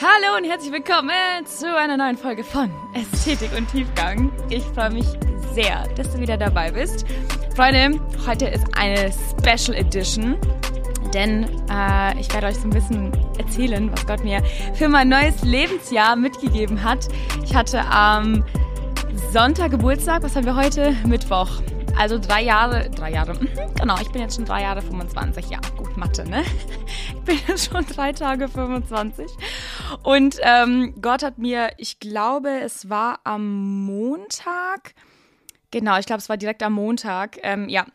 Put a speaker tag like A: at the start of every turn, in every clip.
A: Hallo und herzlich willkommen zu einer neuen Folge von Ästhetik und Tiefgang. Ich freue mich sehr, dass du wieder dabei bist. Freunde, heute ist eine Special Edition, denn äh, ich werde euch so ein bisschen erzählen, was Gott mir für mein neues Lebensjahr mitgegeben hat. Ich hatte am Sonntag Geburtstag, was haben wir heute? Mittwoch. Also drei Jahre, drei Jahre, mhm, genau, ich bin jetzt schon drei Jahre 25, ja, gut, Mathe, ne? Ich bin jetzt schon drei Tage 25. Und ähm, Gott hat mir, ich glaube, es war am Montag, genau, ich glaube, es war direkt am Montag, ähm, ja,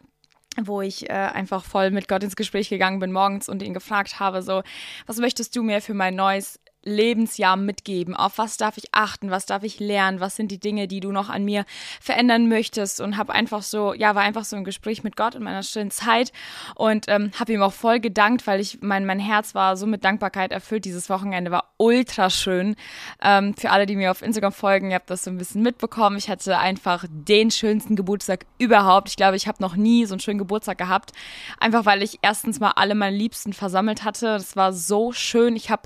A: wo ich äh, einfach voll mit Gott ins Gespräch gegangen bin morgens und ihn gefragt habe, so, was möchtest du mir für mein neues Lebensjahr mitgeben? Auf was darf ich achten? Was darf ich lernen? Was sind die Dinge, die du noch an mir verändern möchtest? Und habe einfach so, ja, war einfach so im Gespräch mit Gott in meiner stillen Zeit und ähm, habe ihm auch voll gedankt, weil ich mein mein Herz war so mit Dankbarkeit erfüllt. Dieses Wochenende war ultra schön. Ähm, für alle, die mir auf Instagram folgen, ihr habt das so ein bisschen mitbekommen. Ich hatte einfach den schönsten Geburtstag überhaupt. Ich glaube, ich habe noch nie so einen schönen Geburtstag gehabt, einfach weil ich erstens mal alle meine Liebsten versammelt hatte. Das war so schön. Ich habe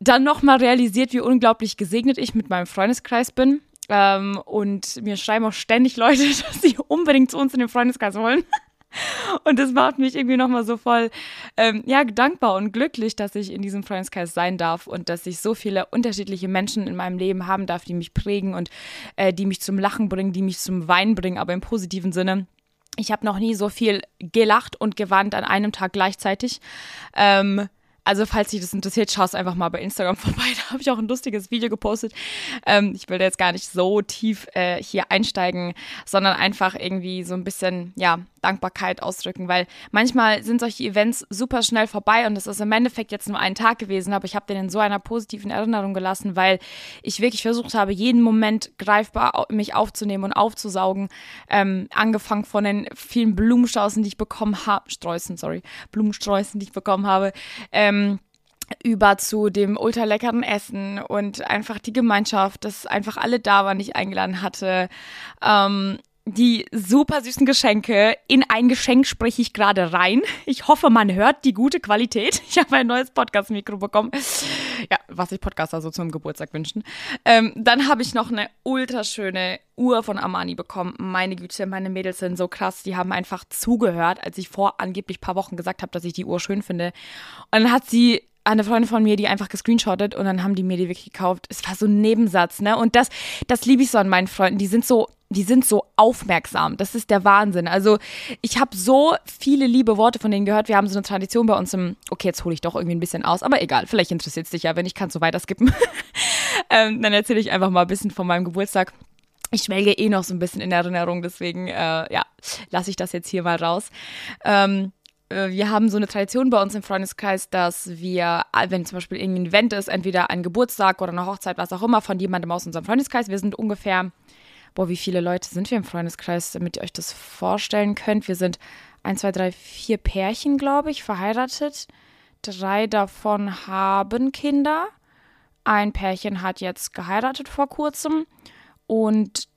A: dann nochmal realisiert, wie unglaublich gesegnet ich mit meinem Freundeskreis bin. Ähm, und mir schreiben auch ständig Leute, dass sie unbedingt zu uns in den Freundeskreis wollen. Und das macht mich irgendwie nochmal so voll, ähm, ja, dankbar und glücklich, dass ich in diesem Freundeskreis sein darf und dass ich so viele unterschiedliche Menschen in meinem Leben haben darf, die mich prägen und äh, die mich zum Lachen bringen, die mich zum Weinen bringen, aber im positiven Sinne. Ich habe noch nie so viel gelacht und gewandt an einem Tag gleichzeitig. Ähm, also, falls dich das interessiert, schau es einfach mal bei Instagram vorbei. Da habe ich auch ein lustiges Video gepostet. Ähm, ich will da jetzt gar nicht so tief äh, hier einsteigen, sondern einfach irgendwie so ein bisschen, ja, Dankbarkeit ausdrücken, weil manchmal sind solche Events super schnell vorbei und es ist im Endeffekt jetzt nur ein Tag gewesen, aber ich habe den in so einer positiven Erinnerung gelassen, weil ich wirklich versucht habe, jeden Moment greifbar mich aufzunehmen und aufzusaugen. Ähm, angefangen von den vielen Blumenstraußen, die ich bekommen habe, Sträußen, sorry, Blumensträußen, die ich bekommen habe. Ähm, über zu dem ultra leckeren Essen und einfach die Gemeinschaft, dass einfach alle da waren, die ich eingeladen hatte. Ähm, die super süßen Geschenke. In ein Geschenk spreche ich gerade rein. Ich hoffe, man hört die gute Qualität. Ich habe ein neues Podcast-Mikro bekommen. Ja, was sich Podcaster so zum Geburtstag wünschen. Ähm, dann habe ich noch eine ultraschöne Uhr von Armani bekommen. Meine Güte, meine Mädels sind so krass. Die haben einfach zugehört, als ich vor angeblich paar Wochen gesagt habe, dass ich die Uhr schön finde. Und dann hat sie eine Freundin von mir, die einfach gescreenshottet und dann haben die mir die wirklich gekauft. Es war so ein Nebensatz, ne? Und das, das liebe ich so an meinen Freunden. Die sind so, die sind so aufmerksam. Das ist der Wahnsinn. Also ich habe so viele liebe Worte von denen gehört. Wir haben so eine Tradition bei uns im, okay, jetzt hole ich doch irgendwie ein bisschen aus, aber egal, vielleicht interessiert es dich ja, wenn ich kann so weiter skippen. ähm, dann erzähle ich einfach mal ein bisschen von meinem Geburtstag. Ich schwelge eh noch so ein bisschen in Erinnerung, deswegen, äh, ja, lasse ich das jetzt hier mal raus. Ähm, äh, wir haben so eine Tradition bei uns im Freundeskreis, dass wir, wenn zum Beispiel irgendein Event ist, entweder ein Geburtstag oder eine Hochzeit, was auch immer, von jemandem aus unserem Freundeskreis, wir sind ungefähr, boah, wie viele Leute sind wir im Freundeskreis, damit ihr euch das vorstellen könnt. Wir sind ein, zwei, drei, vier Pärchen, glaube ich, verheiratet. Drei davon haben Kinder. Ein Pärchen hat jetzt geheiratet vor kurzem. Und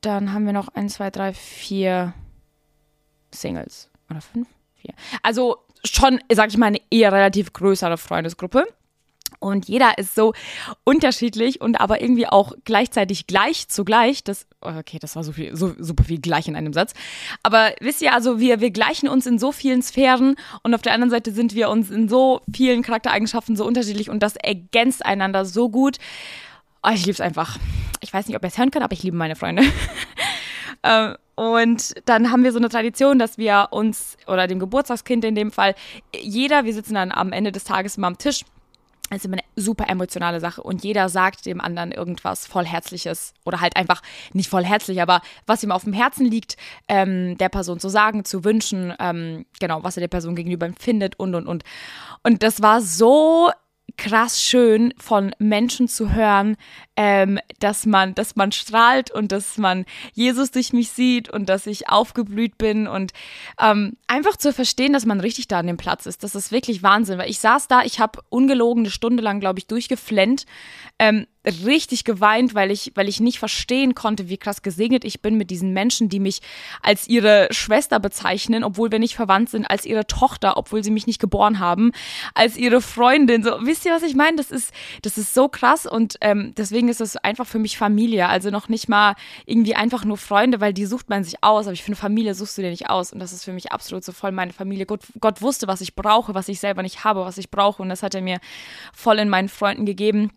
A: dann haben wir noch ein, zwei, drei, vier Singles. Oder fünf? vier. Also schon, sag ich mal, eine eher relativ größere Freundesgruppe. Und jeder ist so unterschiedlich und aber irgendwie auch gleichzeitig gleich zugleich. Das, okay, das war so viel, so super viel gleich in einem Satz. Aber wisst ihr, also wir, wir gleichen uns in so vielen Sphären und auf der anderen Seite sind wir uns in so vielen Charaktereigenschaften so unterschiedlich und das ergänzt einander so gut. Oh, ich liebe es einfach. Ich weiß nicht, ob ihr es hören könnt, aber ich liebe meine Freunde. ähm, und dann haben wir so eine Tradition, dass wir uns, oder dem Geburtstagskind in dem Fall, jeder, wir sitzen dann am Ende des Tages immer am Tisch. Ist immer eine super emotionale Sache und jeder sagt dem anderen irgendwas voll Herzliches oder halt einfach nicht voll herzlich, aber was ihm auf dem Herzen liegt, ähm, der Person zu sagen, zu wünschen, ähm, genau, was er der Person gegenüber empfindet und und und. Und das war so krass schön von Menschen zu hören, ähm, dass man, dass man strahlt und dass man Jesus durch mich sieht und dass ich aufgeblüht bin und ähm, einfach zu verstehen, dass man richtig da an dem Platz ist. Das ist wirklich Wahnsinn, weil ich saß da, ich habe ungelogen eine Stunde lang, glaube ich, durchgeflennt. Ähm, richtig geweint, weil ich, weil ich nicht verstehen konnte, wie krass gesegnet ich bin mit diesen Menschen, die mich als ihre Schwester bezeichnen, obwohl wir nicht verwandt sind, als ihre Tochter, obwohl sie mich nicht geboren haben, als ihre Freundin. So, wisst ihr, was ich meine? Das ist, das ist so krass und ähm, deswegen ist es einfach für mich Familie. Also noch nicht mal irgendwie einfach nur Freunde, weil die sucht man sich aus. Aber ich finde, Familie suchst du dir nicht aus. Und das ist für mich absolut so voll meine Familie. Gott, Gott wusste, was ich brauche, was ich selber nicht habe, was ich brauche. Und das hat er mir voll in meinen Freunden gegeben.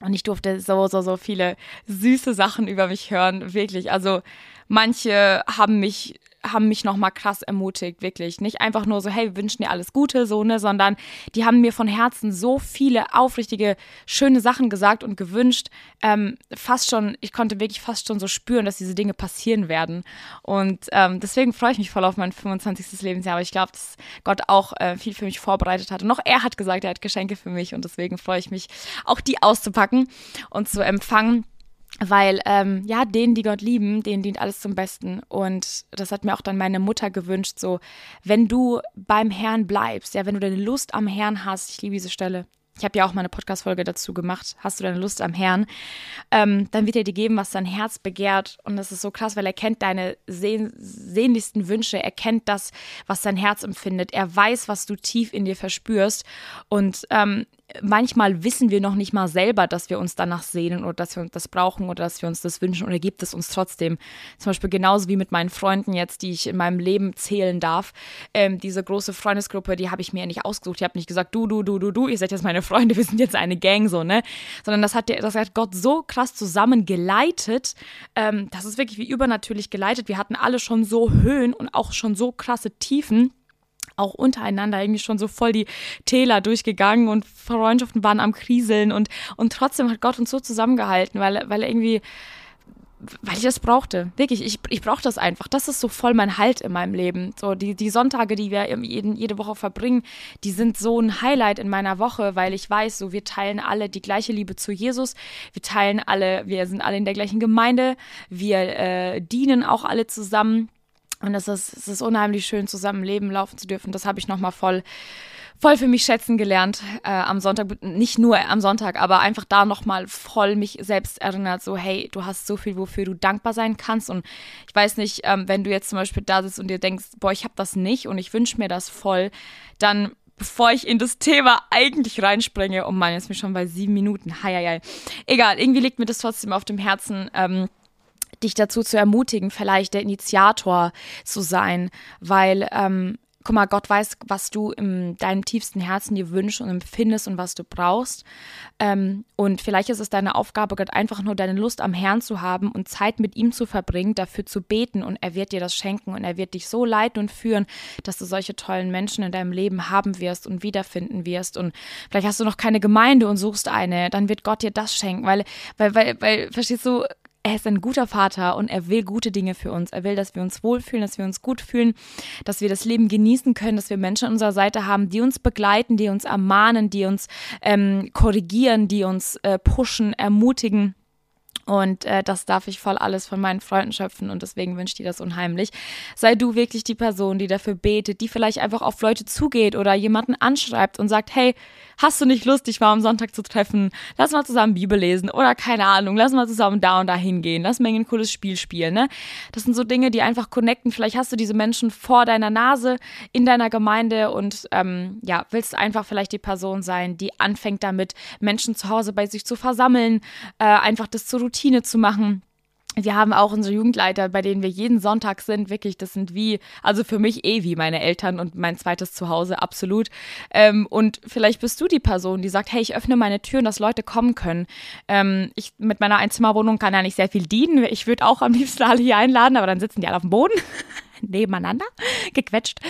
A: Und ich durfte so, so, so viele süße Sachen über mich hören, wirklich. Also manche haben mich haben mich nochmal krass ermutigt, wirklich. Nicht einfach nur so, hey, wir wünschen dir alles Gute, so, ne, sondern die haben mir von Herzen so viele aufrichtige, schöne Sachen gesagt und gewünscht. Ähm, fast schon, ich konnte wirklich fast schon so spüren, dass diese Dinge passieren werden. Und ähm, deswegen freue ich mich voll auf mein 25. Lebensjahr. Aber ich glaube, dass Gott auch äh, viel für mich vorbereitet hat. Und auch er hat gesagt, er hat Geschenke für mich. Und deswegen freue ich mich, auch die auszupacken und zu empfangen weil ähm, ja, denen, die Gott lieben, denen dient alles zum Besten. Und das hat mir auch dann meine Mutter gewünscht, so, wenn du beim Herrn bleibst, ja, wenn du deine Lust am Herrn hast, ich liebe diese Stelle, ich habe ja auch mal eine Podcast-Folge dazu gemacht, hast du deine Lust am Herrn, ähm, dann wird er dir geben, was dein Herz begehrt. Und das ist so krass, weil er kennt deine sehn sehnlichsten Wünsche, er kennt das, was dein Herz empfindet, er weiß, was du tief in dir verspürst. Und ähm, manchmal wissen wir noch nicht mal selber, dass wir uns danach sehnen oder dass wir uns das brauchen oder dass wir uns das wünschen oder gibt es uns trotzdem. Zum Beispiel genauso wie mit meinen Freunden jetzt, die ich in meinem Leben zählen darf. Ähm, diese große Freundesgruppe, die habe ich mir nicht ausgesucht. Ich habe nicht gesagt, du, du, du, du, du, ihr seid jetzt meine Freunde, wir sind jetzt eine Gang, so, ne? Sondern das hat, das hat Gott so krass zusammen geleitet. Ähm, das ist wirklich wie übernatürlich geleitet. Wir hatten alle schon so Höhen und auch schon so krasse Tiefen auch untereinander irgendwie schon so voll die Täler durchgegangen und Freundschaften waren am Kriseln und, und trotzdem hat Gott uns so zusammengehalten, weil, weil irgendwie, weil ich das brauchte. Wirklich, ich, ich brauche das einfach. Das ist so voll mein Halt in meinem Leben. So, die, die Sonntage, die wir jeden, jede Woche verbringen, die sind so ein Highlight in meiner Woche, weil ich weiß, so, wir teilen alle die gleiche Liebe zu Jesus. Wir teilen alle, wir sind alle in der gleichen Gemeinde. Wir äh, dienen auch alle zusammen. Und es ist, es ist unheimlich schön, zusammen leben, laufen zu dürfen. Das habe ich nochmal voll, voll für mich schätzen gelernt äh, am Sonntag. Nicht nur am Sonntag, aber einfach da nochmal voll mich selbst erinnert. So, hey, du hast so viel, wofür du dankbar sein kannst. Und ich weiß nicht, ähm, wenn du jetzt zum Beispiel da sitzt und dir denkst, boah, ich habe das nicht und ich wünsche mir das voll, dann bevor ich in das Thema eigentlich reinspringe, oh Mann, jetzt bin ich schon bei sieben Minuten. Hei, hei, hei. Egal, irgendwie liegt mir das trotzdem auf dem Herzen. Ähm, dich dazu zu ermutigen, vielleicht der Initiator zu sein, weil ähm, guck mal, Gott weiß, was du in deinem tiefsten Herzen dir wünschst und empfindest und was du brauchst. Ähm, und vielleicht ist es deine Aufgabe, Gott einfach nur deine Lust am Herrn zu haben und Zeit mit ihm zu verbringen, dafür zu beten und er wird dir das schenken und er wird dich so leiten und führen, dass du solche tollen Menschen in deinem Leben haben wirst und wiederfinden wirst. Und vielleicht hast du noch keine Gemeinde und suchst eine, dann wird Gott dir das schenken, weil, weil, weil, weil, verstehst du, er ist ein guter Vater und er will gute Dinge für uns. Er will, dass wir uns wohlfühlen, dass wir uns gut fühlen, dass wir das Leben genießen können, dass wir Menschen an unserer Seite haben, die uns begleiten, die uns ermahnen, die uns ähm, korrigieren, die uns äh, pushen, ermutigen. Und äh, das darf ich voll alles von meinen Freunden schöpfen und deswegen wünsche ich dir das unheimlich. Sei du wirklich die Person, die dafür betet, die vielleicht einfach auf Leute zugeht oder jemanden anschreibt und sagt, hey, hast du nicht Lust, dich mal am Sonntag zu treffen? Lass mal zusammen Bibel lesen oder keine Ahnung, lass mal zusammen da und da hingehen, lass mal ein cooles Spiel spielen, ne? Das sind so Dinge, die einfach connecten. Vielleicht hast du diese Menschen vor deiner Nase in deiner Gemeinde und ähm, ja, willst einfach vielleicht die Person sein, die anfängt damit, Menschen zu Hause bei sich zu versammeln, äh, einfach das zur Routine zu machen wir haben auch unsere Jugendleiter, bei denen wir jeden Sonntag sind. Wirklich, das sind wie, also für mich eh wie meine Eltern und mein zweites Zuhause, absolut. Ähm, und vielleicht bist du die Person, die sagt, hey, ich öffne meine Türen, dass Leute kommen können. Ähm, ich mit meiner Einzimmerwohnung kann ja nicht sehr viel dienen. Ich würde auch am liebsten alle hier einladen, aber dann sitzen die alle auf dem Boden. nebeneinander gequetscht.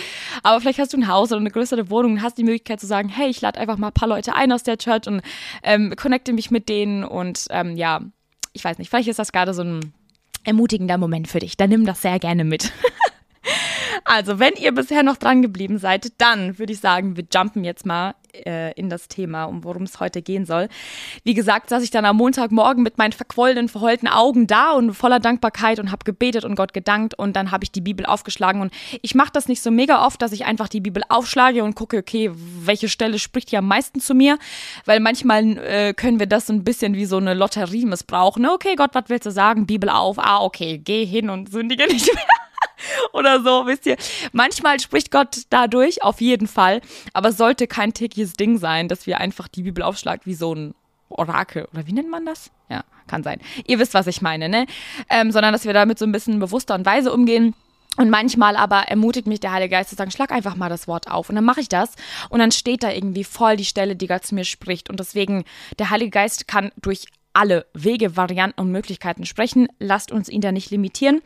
A: Aber vielleicht hast du ein Haus oder eine größere Wohnung und hast die Möglichkeit zu sagen, hey, ich lade einfach mal ein paar Leute ein aus der Church und ähm, connecte mich mit denen und ähm, ja, ich weiß nicht, vielleicht ist das gerade so ein ermutigender Moment für dich. Dann nimm das sehr gerne mit. also, wenn ihr bisher noch dran geblieben seid, dann würde ich sagen, wir jumpen jetzt mal äh, in das Thema, um worum es heute gehen soll. Wie gesagt, saß ich dann am Montagmorgen mit meinen verquollenen, verheulten Augen da und voller Dankbarkeit und habe gebetet und Gott gedankt und dann habe ich die Bibel aufgeschlagen und ich mache das nicht so mega oft, dass ich einfach die Bibel aufschlage und gucke, okay, welche Stelle spricht hier am meisten zu mir, weil manchmal äh, können wir das so ein bisschen wie so eine Lotterie missbrauchen. Okay, Gott, was willst du sagen? Bibel auf. Ah, okay, geh hin und sündige nicht mehr. oder so, wisst ihr. Manchmal spricht Gott dadurch, auf jeden Fall, aber es sollte kein tägliches Ding sein, dass wir einfach die Bibel aufschlagen wie so ein Orakel. Oder wie nennt man das? Ja, kann sein. Ihr wisst, was ich meine, ne? Ähm, sondern dass wir damit so ein bisschen bewusster und weise umgehen. Und manchmal aber ermutigt mich der Heilige Geist zu sagen, schlag einfach mal das Wort auf. Und dann mache ich das. Und dann steht da irgendwie voll die Stelle, die Gott zu mir spricht. Und deswegen, der Heilige Geist kann durch alle Wege, Varianten und Möglichkeiten sprechen. Lasst uns ihn da nicht limitieren.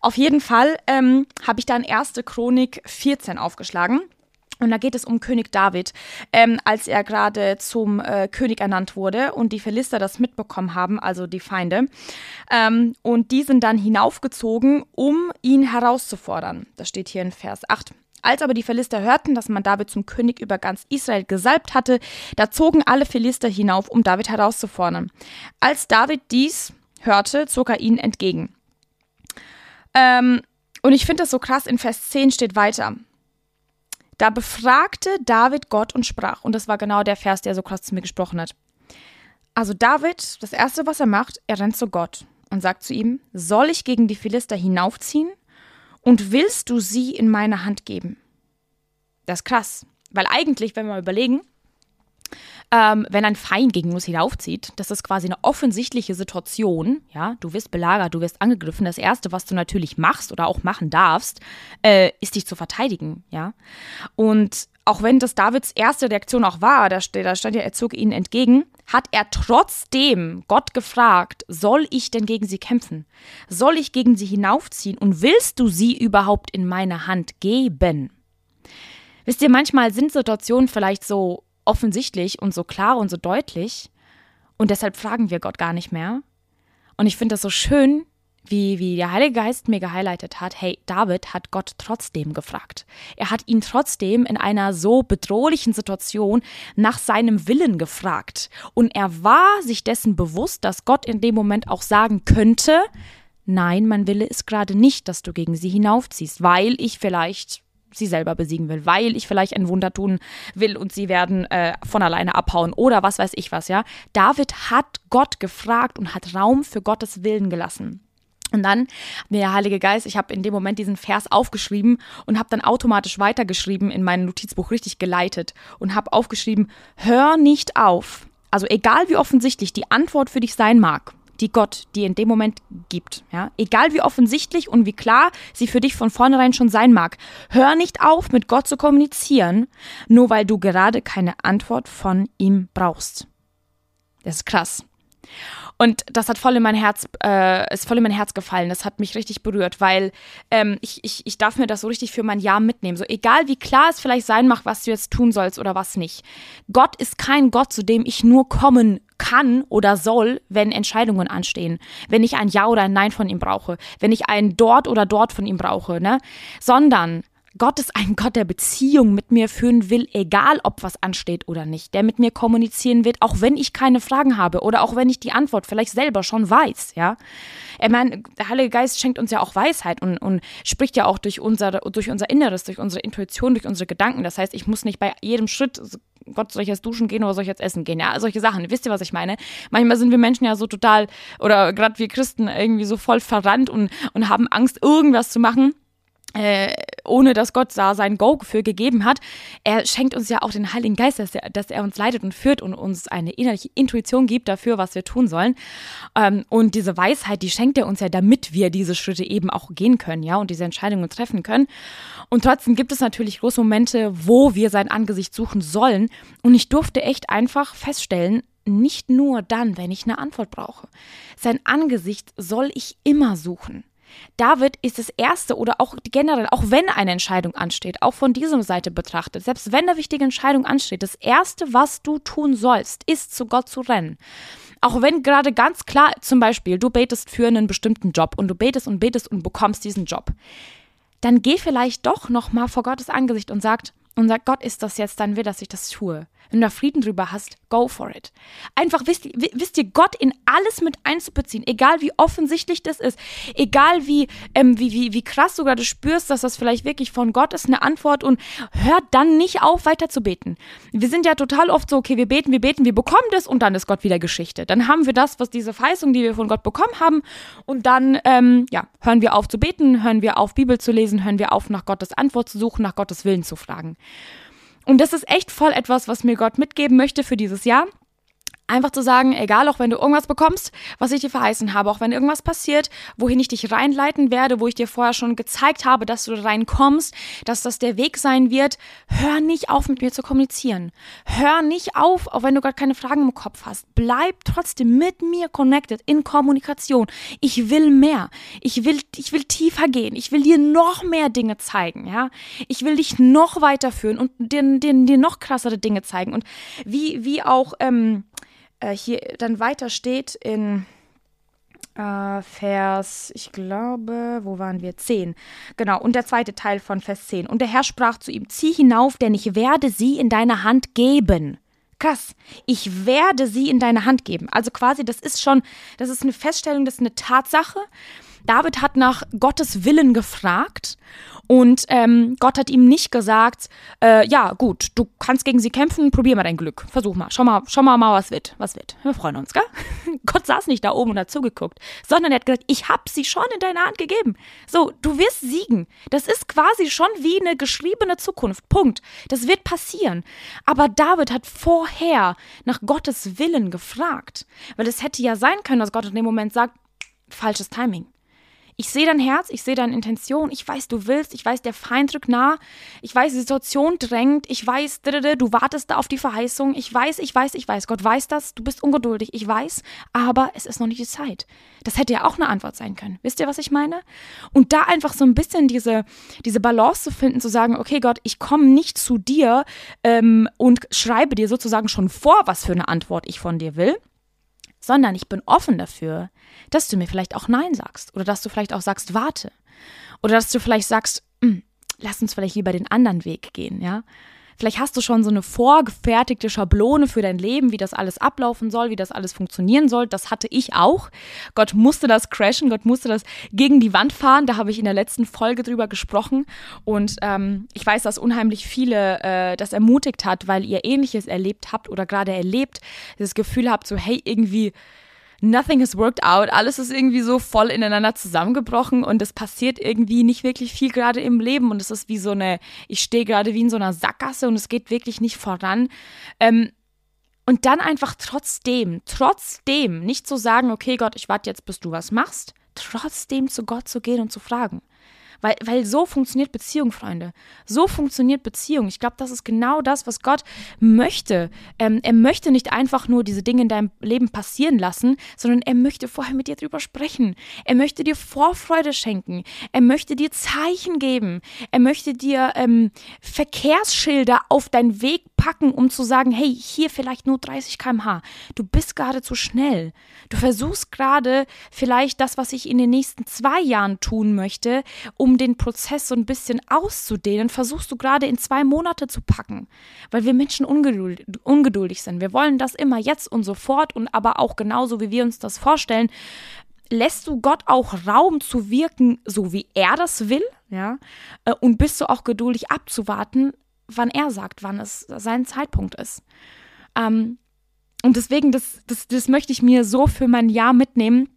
A: Auf jeden Fall ähm, habe ich dann erste Chronik 14 aufgeschlagen. Und da geht es um König David, ähm, als er gerade zum äh, König ernannt wurde und die Philister das mitbekommen haben, also die Feinde. Ähm, und die sind dann hinaufgezogen, um ihn herauszufordern. Das steht hier in Vers 8. Als aber die Philister hörten, dass man David zum König über ganz Israel gesalbt hatte, da zogen alle Philister hinauf, um David herauszufordern. Als David dies hörte, zog er ihnen entgegen. Ähm, und ich finde das so krass, in Vers 10 steht weiter. Da befragte David Gott und sprach. Und das war genau der Vers, der so krass zu mir gesprochen hat. Also David, das Erste, was er macht, er rennt zu Gott und sagt zu ihm, soll ich gegen die Philister hinaufziehen? Und willst du sie in meine Hand geben? Das ist krass. Weil eigentlich, wenn wir mal überlegen, ähm, wenn ein Feind gegen uns hinaufzieht, das ist quasi eine offensichtliche Situation, ja, du wirst belagert, du wirst angegriffen, das Erste, was du natürlich machst oder auch machen darfst, äh, ist dich zu verteidigen, ja. Und auch wenn das Davids erste Reaktion auch war, da, da stand ja, er zog ihnen entgegen, hat er trotzdem Gott gefragt, soll ich denn gegen sie kämpfen? Soll ich gegen sie hinaufziehen? Und willst du sie überhaupt in meine Hand geben? Wisst ihr, manchmal sind Situationen vielleicht so offensichtlich und so klar und so deutlich. Und deshalb fragen wir Gott gar nicht mehr. Und ich finde das so schön, wie, wie der Heilige Geist mir gehighlightet hat, hey, David hat Gott trotzdem gefragt. Er hat ihn trotzdem in einer so bedrohlichen Situation nach seinem Willen gefragt. Und er war sich dessen bewusst, dass Gott in dem Moment auch sagen könnte, nein, mein Wille ist gerade nicht, dass du gegen sie hinaufziehst, weil ich vielleicht sie selber besiegen will, weil ich vielleicht ein Wunder tun will und sie werden äh, von alleine abhauen oder was weiß ich was, ja. David hat Gott gefragt und hat Raum für Gottes Willen gelassen. Und dann der Heilige Geist, ich habe in dem Moment diesen Vers aufgeschrieben und habe dann automatisch weitergeschrieben in meinem Notizbuch richtig geleitet und habe aufgeschrieben, hör nicht auf. Also egal wie offensichtlich die Antwort für dich sein mag, die Gott dir in dem Moment gibt. Ja? Egal wie offensichtlich und wie klar sie für dich von vornherein schon sein mag. Hör nicht auf, mit Gott zu kommunizieren, nur weil du gerade keine Antwort von ihm brauchst. Das ist krass. Und das hat voll in mein Herz, äh, ist voll in mein Herz gefallen. Das hat mich richtig berührt, weil ähm, ich, ich, ich darf mir das so richtig für mein Jahr mitnehmen. So egal wie klar es vielleicht sein mag, was du jetzt tun sollst oder was nicht. Gott ist kein Gott, zu dem ich nur kommen kann oder soll, wenn Entscheidungen anstehen. Wenn ich ein Ja oder ein Nein von ihm brauche. Wenn ich ein Dort oder Dort von ihm brauche, ne? Sondern Gott ist ein Gott, der Beziehung mit mir führen will, egal ob was ansteht oder nicht, der mit mir kommunizieren wird, auch wenn ich keine Fragen habe oder auch wenn ich die Antwort vielleicht selber schon weiß, ja. Ich meine, der Heilige Geist schenkt uns ja auch Weisheit und, und spricht ja auch durch unser, durch unser Inneres, durch unsere Intuition, durch unsere Gedanken. Das heißt, ich muss nicht bei jedem Schritt Gott, soll ich jetzt duschen gehen oder soll ich jetzt essen gehen? Ja, solche Sachen. Wisst ihr, was ich meine? Manchmal sind wir Menschen ja so total, oder gerade wir Christen irgendwie so voll verrannt und, und haben Angst, irgendwas zu machen äh, ohne dass Gott da sein Go für gegeben hat. Er schenkt uns ja auch den Heiligen Geist, dass er, dass er uns leitet und führt und uns eine innerliche Intuition gibt dafür, was wir tun sollen. Ähm, und diese Weisheit, die schenkt er uns ja, damit wir diese Schritte eben auch gehen können, ja, und diese Entscheidungen treffen können. Und trotzdem gibt es natürlich große Momente, wo wir sein Angesicht suchen sollen. Und ich durfte echt einfach feststellen, nicht nur dann, wenn ich eine Antwort brauche. Sein Angesicht soll ich immer suchen. David ist das Erste oder auch generell, auch wenn eine Entscheidung ansteht, auch von dieser Seite betrachtet, selbst wenn eine wichtige Entscheidung ansteht, das Erste, was du tun sollst, ist zu Gott zu rennen. Auch wenn gerade ganz klar, zum Beispiel, du betest für einen bestimmten Job und du betest und betest und bekommst diesen Job, dann geh vielleicht doch nochmal vor Gottes Angesicht und sagt, und Gott, ist das jetzt dein Wille, dass ich das tue? Wenn du da Frieden drüber hast, go for it. Einfach wisst, wisst ihr, Gott in alles mit einzubeziehen, egal wie offensichtlich das ist, egal wie, ähm, wie, wie, wie krass du gerade spürst, dass das vielleicht wirklich von Gott ist, eine Antwort und hört dann nicht auf, weiter zu beten. Wir sind ja total oft so, okay, wir beten, wir beten, wir bekommen das und dann ist Gott wieder Geschichte. Dann haben wir das, was diese Verheißung, die wir von Gott bekommen haben und dann, ähm, ja, hören wir auf zu beten, hören wir auf, Bibel zu lesen, hören wir auf, nach Gottes Antwort zu suchen, nach Gottes Willen zu fragen. Und das ist echt voll etwas, was mir Gott mitgeben möchte für dieses Jahr. Einfach zu sagen, egal, auch wenn du irgendwas bekommst, was ich dir verheißen habe, auch wenn irgendwas passiert, wohin ich dich reinleiten werde, wo ich dir vorher schon gezeigt habe, dass du reinkommst, dass das der Weg sein wird, hör nicht auf, mit mir zu kommunizieren. Hör nicht auf, auch wenn du gerade keine Fragen im Kopf hast. Bleib trotzdem mit mir connected, in Kommunikation. Ich will mehr. Ich will, ich will tiefer gehen. Ich will dir noch mehr Dinge zeigen, ja. Ich will dich noch weiterführen und dir, dir, dir noch krassere Dinge zeigen. Und wie, wie auch, ähm, äh, hier dann weiter steht in äh, Vers, ich glaube, wo waren wir? 10. Genau, und der zweite Teil von Vers 10. Und der Herr sprach zu ihm, zieh hinauf, denn ich werde sie in deine Hand geben. Krass, ich werde sie in deine Hand geben. Also quasi, das ist schon, das ist eine Feststellung, das ist eine Tatsache. David hat nach Gottes Willen gefragt und ähm, Gott hat ihm nicht gesagt, äh, ja gut, du kannst gegen sie kämpfen, probier mal dein Glück, versuch mal, schau mal, schau mal, mal was wird, was wird. Wir freuen uns, gell? Gott saß nicht da oben und hat zugeguckt, sondern er hat gesagt, ich hab sie schon in deine Hand gegeben. So, du wirst siegen. Das ist quasi schon wie eine geschriebene Zukunft. Punkt. Das wird passieren. Aber David hat vorher nach Gottes Willen gefragt, weil es hätte ja sein können, dass Gott in dem Moment sagt, falsches Timing. Ich sehe dein Herz, ich sehe deine Intention, ich weiß, du willst, ich weiß, der Feind drückt nah, ich weiß, die Situation drängt, ich weiß, du wartest da auf die Verheißung, ich weiß, ich weiß, ich weiß, Gott weiß das, du bist ungeduldig, ich weiß, aber es ist noch nicht die Zeit. Das hätte ja auch eine Antwort sein können. Wisst ihr, was ich meine? Und da einfach so ein bisschen diese, diese Balance zu finden, zu sagen, okay, Gott, ich komme nicht zu dir ähm, und schreibe dir sozusagen schon vor, was für eine Antwort ich von dir will, sondern ich bin offen dafür, dass du mir vielleicht auch Nein sagst oder dass du vielleicht auch sagst, warte. Oder dass du vielleicht sagst, hm, lass uns vielleicht lieber den anderen Weg gehen, ja. Vielleicht hast du schon so eine vorgefertigte Schablone für dein Leben, wie das alles ablaufen soll, wie das alles funktionieren soll. Das hatte ich auch. Gott musste das crashen, Gott musste das gegen die Wand fahren. Da habe ich in der letzten Folge drüber gesprochen. Und ähm, ich weiß, dass unheimlich viele äh, das ermutigt hat, weil ihr Ähnliches erlebt habt oder gerade erlebt, das Gefühl habt, so hey, irgendwie nothing has worked out, alles ist irgendwie so voll ineinander zusammengebrochen und es passiert irgendwie nicht wirklich viel gerade im Leben und es ist wie so eine, ich stehe gerade wie in so einer Sackgasse und es geht wirklich nicht voran. Ähm, und dann einfach trotzdem, trotzdem nicht zu sagen, okay Gott, ich warte jetzt, bis du was machst, trotzdem zu Gott zu gehen und zu fragen. Weil, weil so funktioniert Beziehung, Freunde. So funktioniert Beziehung. Ich glaube, das ist genau das, was Gott möchte. Ähm, er möchte nicht einfach nur diese Dinge in deinem Leben passieren lassen, sondern er möchte vorher mit dir drüber sprechen. Er möchte dir Vorfreude schenken. Er möchte dir Zeichen geben. Er möchte dir ähm, Verkehrsschilder auf deinen Weg packen, um zu sagen, hey, hier vielleicht nur 30 km/h. Du bist gerade zu schnell. Du versuchst gerade vielleicht das, was ich in den nächsten zwei Jahren tun möchte, um den Prozess so ein bisschen auszudehnen, versuchst du gerade in zwei Monate zu packen. Weil wir Menschen ungeduld, ungeduldig sind. Wir wollen das immer jetzt und sofort und aber auch genauso, wie wir uns das vorstellen. Lässt du Gott auch Raum zu wirken, so wie er das will, ja? Äh, und bist du auch geduldig abzuwarten, wann er sagt, wann es sein Zeitpunkt ist. Ähm, und deswegen, das, das, das möchte ich mir so für mein Jahr mitnehmen,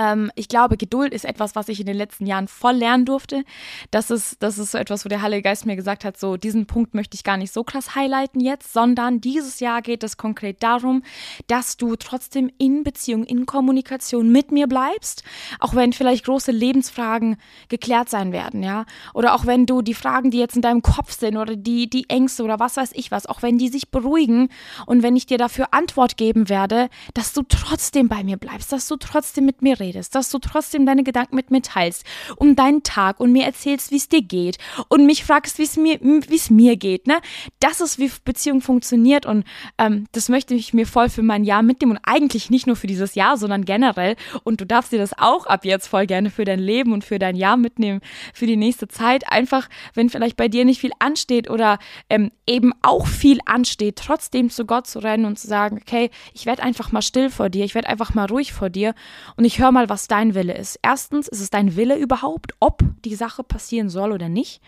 A: ähm, ich glaube, Geduld ist etwas, was ich in den letzten Jahren voll lernen durfte. Das ist, das ist so etwas, wo der Heilige Geist mir gesagt hat, so diesen Punkt möchte ich gar nicht so krass highlighten jetzt, sondern dieses Jahr geht es konkret darum, dass du trotzdem in Beziehung, in Kommunikation mit mir bleibst, auch wenn vielleicht große Lebensfragen geklärt sein werden, ja, oder auch wenn du die Fragen, die jetzt in deinem Kopf sind oder die, die Ängste oder was weiß ich was, auch wenn die sich beruhigen und wenn ich dir dafür Antwort geben werde, dass du trotzdem bei mir bleibst, dass du trotzdem mit mir redest redest, dass du trotzdem deine Gedanken mit mir teilst, um deinen Tag und mir erzählst, wie es dir geht und mich fragst, wie es mir, wie es mir geht, ne? Das ist, wie Beziehung funktioniert und ähm, das möchte ich mir voll für mein Jahr mitnehmen und eigentlich nicht nur für dieses Jahr, sondern generell und du darfst dir das auch ab jetzt voll gerne für dein Leben und für dein Jahr mitnehmen, für die nächste Zeit. Einfach, wenn vielleicht bei dir nicht viel ansteht oder ähm, eben auch viel ansteht, trotzdem zu Gott zu rennen und zu sagen, okay, ich werde einfach mal still vor dir, ich werde einfach mal ruhig vor dir und ich höre mal, was dein Wille ist. Erstens, ist es dein Wille überhaupt, ob die Sache passieren soll oder nicht?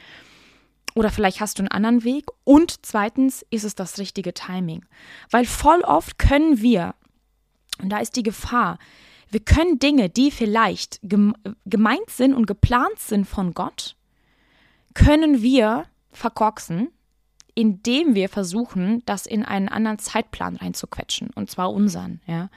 A: Oder vielleicht hast du einen anderen Weg. Und zweitens, ist es das richtige Timing? Weil voll oft können wir, und da ist die Gefahr, wir können Dinge, die vielleicht gemeint sind und geplant sind von Gott, können wir verkorksen, indem wir versuchen, das in einen anderen Zeitplan reinzuquetschen, und zwar unseren, ja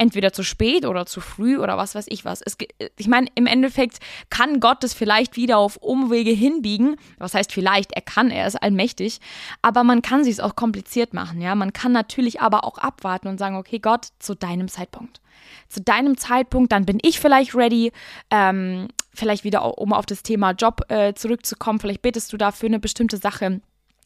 A: entweder zu spät oder zu früh oder was weiß ich was. Es, ich meine, im Endeffekt kann Gott das vielleicht wieder auf Umwege hinbiegen. Was heißt vielleicht? Er kann, er ist allmächtig. Aber man kann sich es auch kompliziert machen. Ja, man kann natürlich aber auch abwarten und sagen, okay, Gott, zu deinem Zeitpunkt. Zu deinem Zeitpunkt, dann bin ich vielleicht ready. Ähm, vielleicht wieder, um auf das Thema Job äh, zurückzukommen. Vielleicht betest du dafür eine bestimmte Sache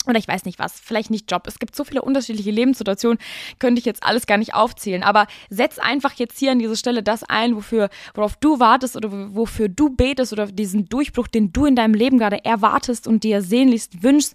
A: oder ich weiß nicht was, vielleicht nicht Job. Es gibt so viele unterschiedliche Lebenssituationen, könnte ich jetzt alles gar nicht aufzählen. Aber setz einfach jetzt hier an dieser Stelle das ein, wofür, worauf du wartest oder wofür du betest oder diesen Durchbruch, den du in deinem Leben gerade erwartest und dir sehnlichst wünschst.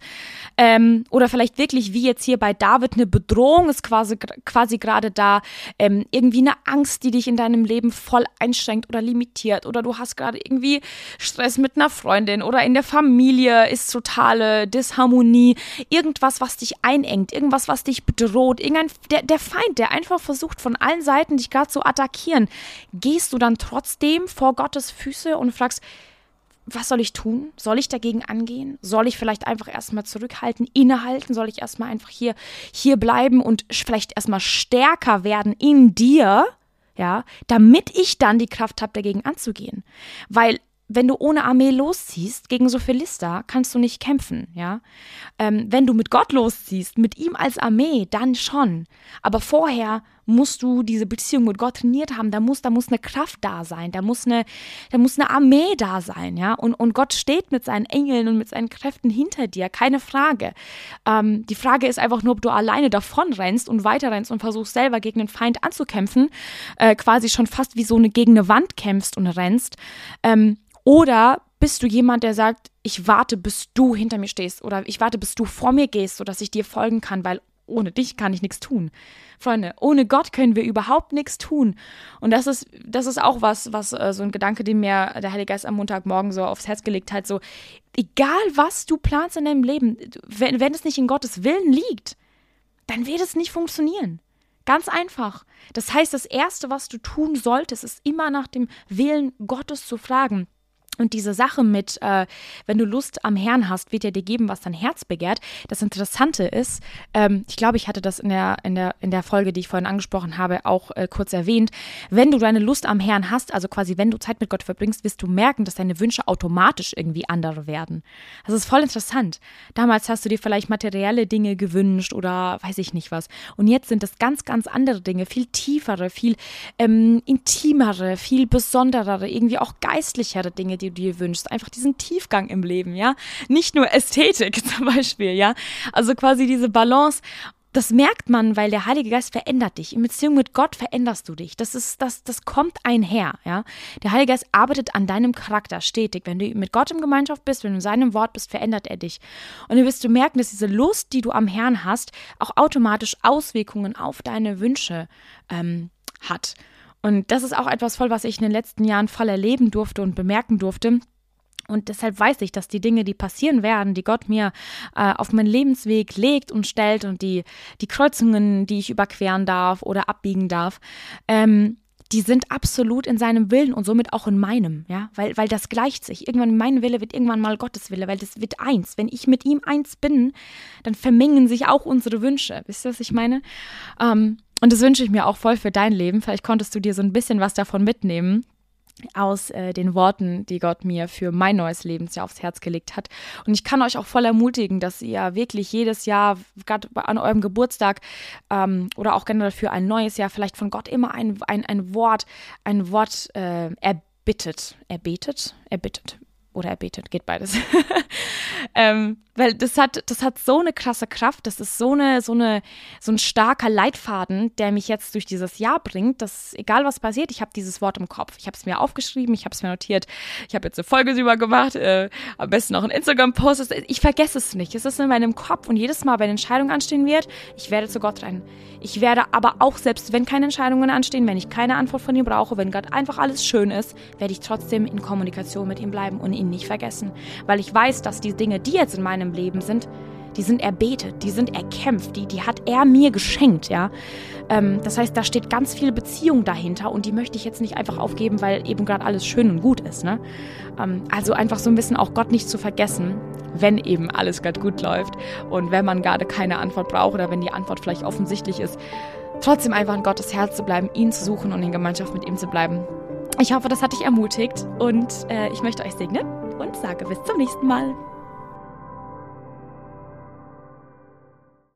A: Ähm, oder vielleicht wirklich wie jetzt hier bei David eine Bedrohung ist quasi, quasi gerade da. Ähm, irgendwie eine Angst, die dich in deinem Leben voll einschränkt oder limitiert. Oder du hast gerade irgendwie Stress mit einer Freundin oder in der Familie ist totale Disharmonie irgendwas, was dich einengt, irgendwas, was dich bedroht, irgendein, der, der Feind, der einfach versucht, von allen Seiten dich gerade zu attackieren, gehst du dann trotzdem vor Gottes Füße und fragst, was soll ich tun? Soll ich dagegen angehen? Soll ich vielleicht einfach erstmal zurückhalten, innehalten? Soll ich erstmal einfach hier, hier bleiben und vielleicht erstmal stärker werden in dir? Ja, damit ich dann die Kraft habe, dagegen anzugehen. Weil wenn du ohne Armee losziehst gegen so Philister, kannst du nicht kämpfen, ja. Ähm, wenn du mit Gott losziehst, mit ihm als Armee, dann schon. Aber vorher musst du diese Beziehung mit Gott trainiert haben. Da muss, da muss eine Kraft da sein, da muss eine, da muss eine Armee da sein, ja. Und, und Gott steht mit seinen Engeln und mit seinen Kräften hinter dir, keine Frage. Ähm, die Frage ist einfach nur, ob du alleine davon rennst und weiter rennst und versuchst selber gegen den Feind anzukämpfen, äh, quasi schon fast wie so eine gegen eine Wand kämpfst und rennst. Ähm, oder bist du jemand, der sagt, ich warte, bis du hinter mir stehst oder ich warte, bis du vor mir gehst, sodass ich dir folgen kann, weil ohne dich kann ich nichts tun. Freunde, ohne Gott können wir überhaupt nichts tun. Und das ist, das ist auch was, was äh, so ein Gedanke, den mir der Heilige Geist am Montagmorgen so aufs Herz gelegt hat. So, egal was du planst in deinem Leben, wenn, wenn es nicht in Gottes Willen liegt, dann wird es nicht funktionieren. Ganz einfach. Das heißt, das Erste, was du tun solltest, ist immer nach dem Willen Gottes zu fragen. Und diese Sache mit, äh, wenn du Lust am Herrn hast, wird er dir geben, was dein Herz begehrt. Das Interessante ist, ähm, ich glaube, ich hatte das in der, in, der, in der Folge, die ich vorhin angesprochen habe, auch äh, kurz erwähnt. Wenn du deine Lust am Herrn hast, also quasi wenn du Zeit mit Gott verbringst, wirst du merken, dass deine Wünsche automatisch irgendwie andere werden. Das ist voll interessant. Damals hast du dir vielleicht materielle Dinge gewünscht oder weiß ich nicht was. Und jetzt sind es ganz, ganz andere Dinge, viel tiefere, viel ähm, intimere, viel besonderere, irgendwie auch geistlichere Dinge, die du dir wünschst. Einfach diesen Tiefgang im Leben, ja. Nicht nur Ästhetik zum Beispiel, ja. Also quasi diese Balance das merkt man, weil der Heilige Geist verändert dich. In Beziehung mit Gott veränderst du dich. Das ist, das, das kommt einher, ja. Der Heilige Geist arbeitet an deinem Charakter stetig. Wenn du mit Gott in Gemeinschaft bist, wenn du in seinem Wort bist, verändert er dich. Und dann wirst du merken, dass diese Lust, die du am Herrn hast, auch automatisch Auswirkungen auf deine Wünsche ähm, hat. Und das ist auch etwas voll, was ich in den letzten Jahren voll erleben durfte und bemerken durfte. Und deshalb weiß ich, dass die Dinge, die passieren werden, die Gott mir äh, auf meinen Lebensweg legt und stellt und die, die Kreuzungen, die ich überqueren darf oder abbiegen darf, ähm, die sind absolut in seinem Willen und somit auch in meinem, ja, weil, weil das gleicht sich. Irgendwann mein Wille wird irgendwann mal Gottes Wille, weil das wird eins. Wenn ich mit ihm eins bin, dann vermengen sich auch unsere Wünsche. Wisst ihr, was ich meine? Ähm, und das wünsche ich mir auch voll für dein Leben. Vielleicht konntest du dir so ein bisschen was davon mitnehmen. aus äh, den Worten, die Gott mir für mein neues Lebensjahr aufs Herz gelegt hat. Und ich kann euch auch voll ermutigen, dass ihr wirklich jedes Jahr, gerade an eurem Geburtstag ähm, oder auch generell für ein neues Jahr, vielleicht von Gott immer ein, ein, ein Wort, ein Wort äh, erbittet. Erbettet? Erbittet. Oder erbetet, geht beides. ähm, weil das hat, das hat so eine krasse Kraft, das ist so, eine, so, eine, so ein starker Leitfaden, der mich jetzt durch dieses Jahr bringt, dass egal was passiert, ich habe dieses Wort im Kopf. Ich habe es mir aufgeschrieben, ich habe es mir notiert, ich habe jetzt eine Folge drüber gemacht, äh, am besten auch einen Instagram-Post. Ich vergesse es nicht, es ist in meinem Kopf und jedes Mal, wenn Entscheidung anstehen wird, ich werde zu Gott rein. Ich werde aber auch, selbst wenn keine Entscheidungen anstehen, wenn ich keine Antwort von ihm brauche, wenn Gott einfach alles schön ist, werde ich trotzdem in Kommunikation mit ihm bleiben und ihn nicht vergessen. Weil ich weiß, dass die Dinge, die jetzt in meinem meinem Leben sind, die sind erbetet, die sind erkämpft, die, die hat er mir geschenkt, ja. Ähm, das heißt, da steht ganz viel Beziehung dahinter und die möchte ich jetzt nicht einfach aufgeben, weil eben gerade alles schön und gut ist, ne? Ähm, also einfach so ein bisschen auch Gott nicht zu vergessen, wenn eben alles gerade gut läuft und wenn man gerade keine Antwort braucht oder wenn die Antwort vielleicht offensichtlich ist, trotzdem einfach in Gottes Herz zu bleiben, ihn zu suchen und in Gemeinschaft mit ihm zu bleiben. Ich hoffe, das hat dich ermutigt und äh, ich möchte euch segnen und sage bis zum nächsten Mal.